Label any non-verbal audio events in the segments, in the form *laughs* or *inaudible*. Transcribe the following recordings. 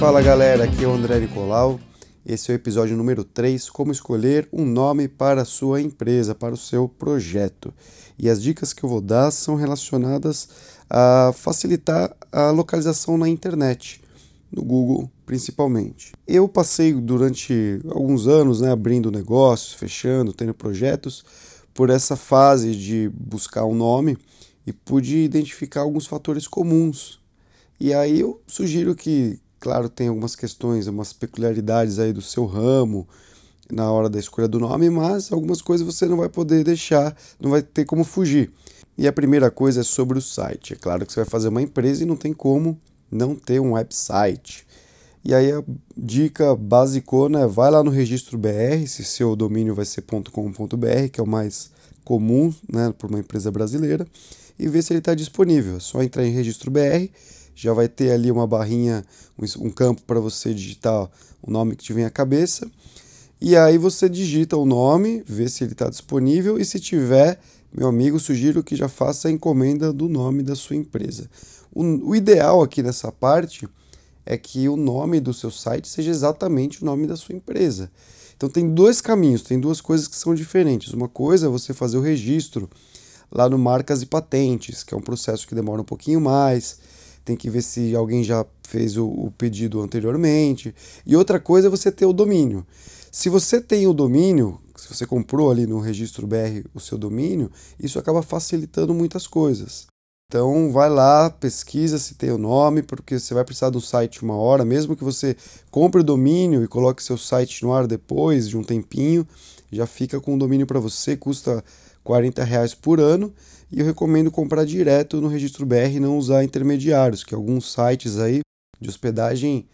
Fala galera, aqui é o André Nicolau. Esse é o episódio número 3, como escolher um nome para a sua empresa, para o seu projeto. E as dicas que eu vou dar são relacionadas a facilitar a localização na internet, no Google principalmente. Eu passei durante alguns anos né, abrindo negócios, fechando, tendo projetos, por essa fase de buscar um nome e pude identificar alguns fatores comuns. E aí eu sugiro que Claro, tem algumas questões, umas peculiaridades aí do seu ramo na hora da escolha do nome, mas algumas coisas você não vai poder deixar, não vai ter como fugir. E a primeira coisa é sobre o site. É claro que você vai fazer uma empresa e não tem como não ter um website. E aí a dica basicona é vai lá no registro BR, se seu domínio vai ser .com.br, que é o mais comum né, para uma empresa brasileira, e ver se ele está disponível. É só entrar em registro BR já vai ter ali uma barrinha, um, campo para você digitar o nome que te vem à cabeça. E aí você digita o nome, vê se ele está disponível e se tiver, meu amigo, sugiro que já faça a encomenda do nome da sua empresa. O, o ideal aqui nessa parte é que o nome do seu site seja exatamente o nome da sua empresa. Então tem dois caminhos, tem duas coisas que são diferentes. Uma coisa é você fazer o registro lá no Marcas e Patentes, que é um processo que demora um pouquinho mais tem que ver se alguém já fez o, o pedido anteriormente. E outra coisa é você ter o domínio. Se você tem o domínio, se você comprou ali no registro BR o seu domínio, isso acaba facilitando muitas coisas. Então vai lá, pesquisa se tem o nome, porque você vai precisar do site uma hora, mesmo que você compre o domínio e coloque seu site no ar depois de um tempinho, já fica com o domínio para você, custa 40 reais por ano e eu recomendo comprar direto no registro BR e não usar intermediários, que alguns sites aí de hospedagem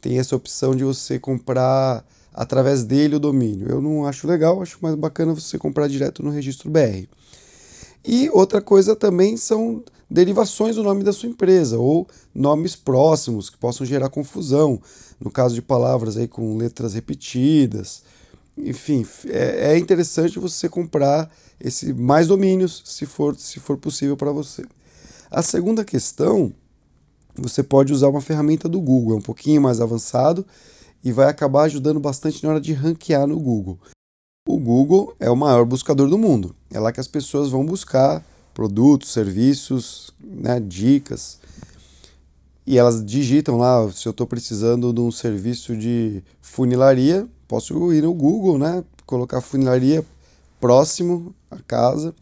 tem essa opção de você comprar através dele o domínio. Eu não acho legal, acho mais bacana você comprar direto no registro BR. E outra coisa também são derivações do nome da sua empresa ou nomes próximos que possam gerar confusão, no caso de palavras aí com letras repetidas enfim, é, é interessante você comprar esse mais domínios, se for, se for possível para você. A segunda questão, você pode usar uma ferramenta do Google, é um pouquinho mais avançado e vai acabar ajudando bastante na hora de ranquear no Google. O Google é o maior buscador do mundo. É lá que as pessoas vão buscar produtos, serviços, né, dicas. E elas digitam lá, se eu estou precisando de um serviço de funilaria, posso ir no Google, né? Colocar funilaria próximo à casa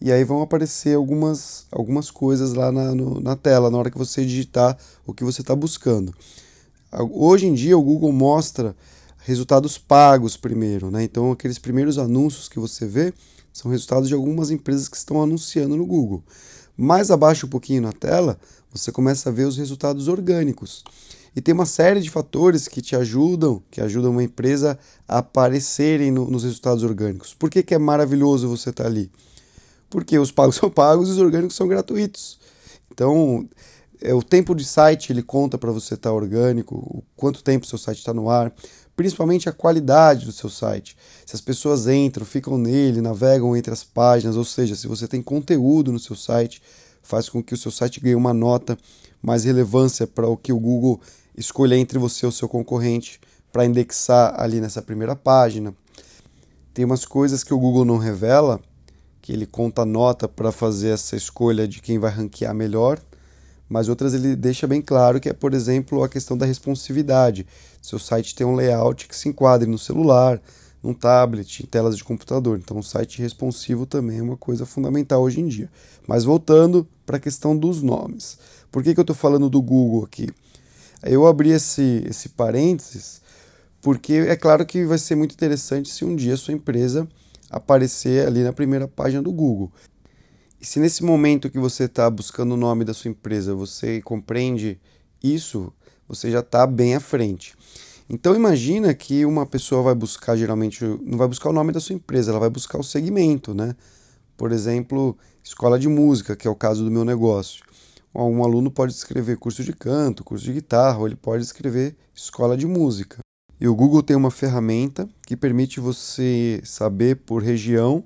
e aí vão aparecer algumas, algumas coisas lá na, no, na tela na hora que você digitar o que você está buscando. Hoje em dia o Google mostra resultados pagos primeiro, né? Então aqueles primeiros anúncios que você vê são resultados de algumas empresas que estão anunciando no Google. Mais abaixo um pouquinho na tela, você começa a ver os resultados orgânicos. E tem uma série de fatores que te ajudam, que ajudam uma empresa a aparecerem no, nos resultados orgânicos. Por que, que é maravilhoso você estar tá ali? Porque os pagos *laughs* são pagos e os orgânicos são gratuitos. Então, é, o tempo de site ele conta para você estar tá orgânico, o quanto tempo seu site está no ar, principalmente a qualidade do seu site. Se as pessoas entram, ficam nele, navegam entre as páginas, ou seja, se você tem conteúdo no seu site, faz com que o seu site ganhe uma nota mais relevância para o que o Google escolher entre você e o seu concorrente para indexar ali nessa primeira página. Tem umas coisas que o Google não revela, que ele conta nota para fazer essa escolha de quem vai ranquear melhor, mas outras ele deixa bem claro que é, por exemplo, a questão da responsividade. Seu site tem um layout que se enquadre no celular, num tablet, em telas de computador. Então, o site responsivo também é uma coisa fundamental hoje em dia. Mas voltando para a questão dos nomes. Por que, que eu estou falando do Google aqui? Eu abri esse, esse parênteses porque é claro que vai ser muito interessante se um dia sua empresa aparecer ali na primeira página do Google. E se nesse momento que você está buscando o nome da sua empresa você compreende isso, você já está bem à frente. Então imagina que uma pessoa vai buscar geralmente não vai buscar o nome da sua empresa, ela vai buscar o segmento, né? Por exemplo, escola de música, que é o caso do meu negócio um aluno pode escrever curso de canto, curso de guitarra, ou ele pode escrever escola de música. E o Google tem uma ferramenta que permite você saber por região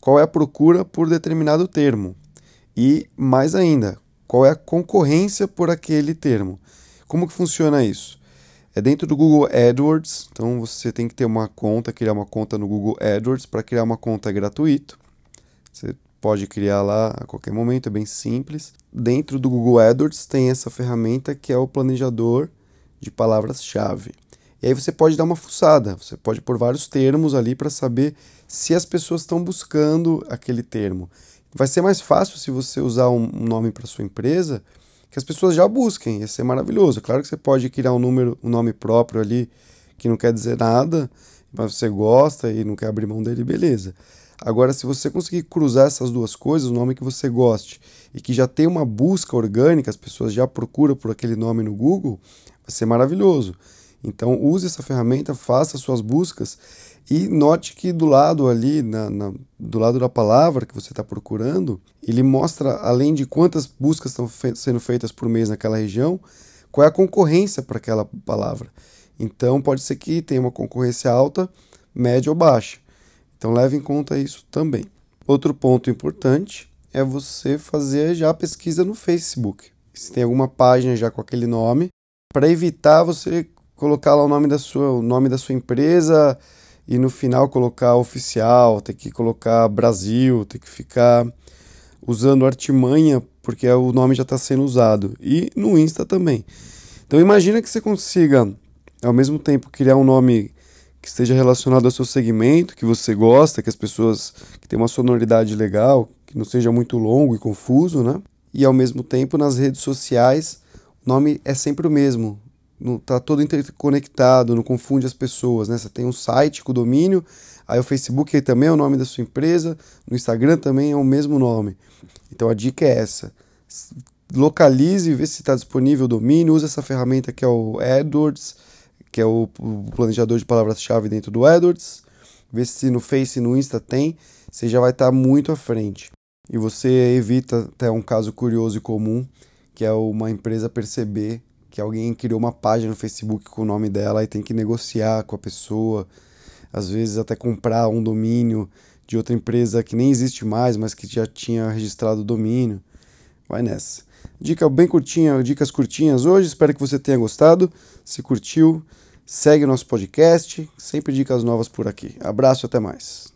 qual é a procura por determinado termo. E mais ainda, qual é a concorrência por aquele termo. Como que funciona isso? É dentro do Google AdWords, então você tem que ter uma conta, criar uma conta no Google AdWords. Para criar uma conta gratuito. Você pode criar lá a qualquer momento, é bem simples. Dentro do Google AdWords tem essa ferramenta que é o planejador de palavras-chave. E aí você pode dar uma fuçada, você pode pôr vários termos ali para saber se as pessoas estão buscando aquele termo. Vai ser mais fácil se você usar um nome para sua empresa que as pessoas já busquem, ia ser maravilhoso. Claro que você pode criar um número, um nome próprio ali que não quer dizer nada, mas você gosta e não quer abrir mão dele, beleza. Agora, se você conseguir cruzar essas duas coisas, o nome que você goste e que já tem uma busca orgânica, as pessoas já procuram por aquele nome no Google, vai ser maravilhoso. Então, use essa ferramenta, faça suas buscas e note que do lado ali, na, na, do lado da palavra que você está procurando, ele mostra, além de quantas buscas estão fe sendo feitas por mês naquela região, qual é a concorrência para aquela palavra. Então, pode ser que tenha uma concorrência alta, média ou baixa. Então, leve em conta isso também. Outro ponto importante é você fazer já a pesquisa no Facebook. Se tem alguma página já com aquele nome, para evitar você colocar lá o nome da sua, o nome da sua empresa e no final colocar oficial, ter que colocar Brasil, ter que ficar usando artimanha porque o nome já está sendo usado e no Insta também. Então imagina que você consiga ao mesmo tempo criar um nome que esteja relacionado ao seu segmento, que você gosta, que as pessoas que tem uma sonoridade legal, que não seja muito longo e confuso, né? E ao mesmo tempo nas redes sociais o nome é sempre o mesmo, está todo interconectado, não confunde as pessoas, né? Você tem um site com domínio, aí o Facebook aí também é o nome da sua empresa, no Instagram também é o mesmo nome. Então a dica é essa. Localize, vê se está disponível o domínio, use essa ferramenta que é o AdWords, que é o, planejador de palavras-chave dentro do AdWords, vê se no Face e no Insta tem, você já vai estar tá muito à frente. E você evita até um caso curioso e comum, que é uma empresa perceber que alguém criou uma página no Facebook com o nome dela e tem que negociar com a pessoa, às vezes até comprar um domínio de outra empresa que nem existe mais, mas que já tinha registrado o domínio. Vai nessa. Dica bem curtinha, dicas curtinhas hoje. Espero que você tenha gostado. Se curtiu, segue o nosso podcast. Sempre dicas novas por aqui. Abraço, até mais.